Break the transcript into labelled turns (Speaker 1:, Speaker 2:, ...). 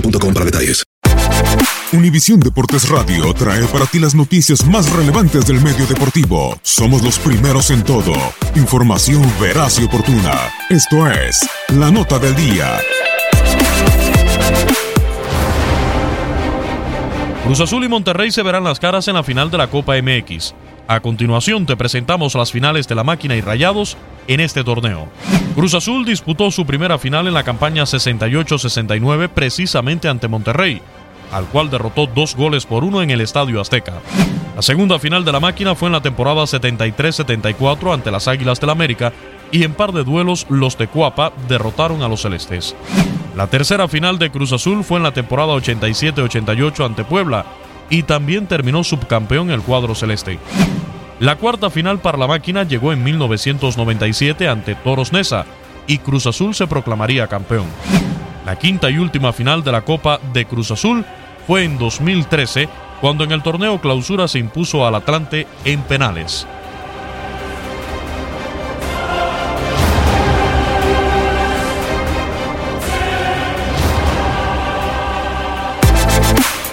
Speaker 1: boostmobile.com para detalles.
Speaker 2: Univisión Deportes Radio trae para ti las noticias más relevantes del medio deportivo. Somos los primeros en todo. Información veraz y oportuna. Esto es La Nota del Día.
Speaker 3: Cruz Azul y Monterrey se verán las caras en la final de la Copa MX. A continuación te presentamos las finales de la máquina y rayados en este torneo. Cruz Azul disputó su primera final en la campaña 68-69 precisamente ante Monterrey, al cual derrotó dos goles por uno en el Estadio Azteca. La segunda final de la máquina fue en la temporada 73-74 ante las Águilas del América y en par de duelos los de Cuapa derrotaron a los celestes. La tercera final de Cruz Azul fue en la temporada 87-88 ante Puebla y también terminó subcampeón el cuadro celeste. La cuarta final para la máquina llegó en 1997 ante Toros Nesa y Cruz Azul se proclamaría campeón. La quinta y última final de la Copa de Cruz Azul fue en 2013 cuando en el torneo clausura se impuso al Atlante en penales.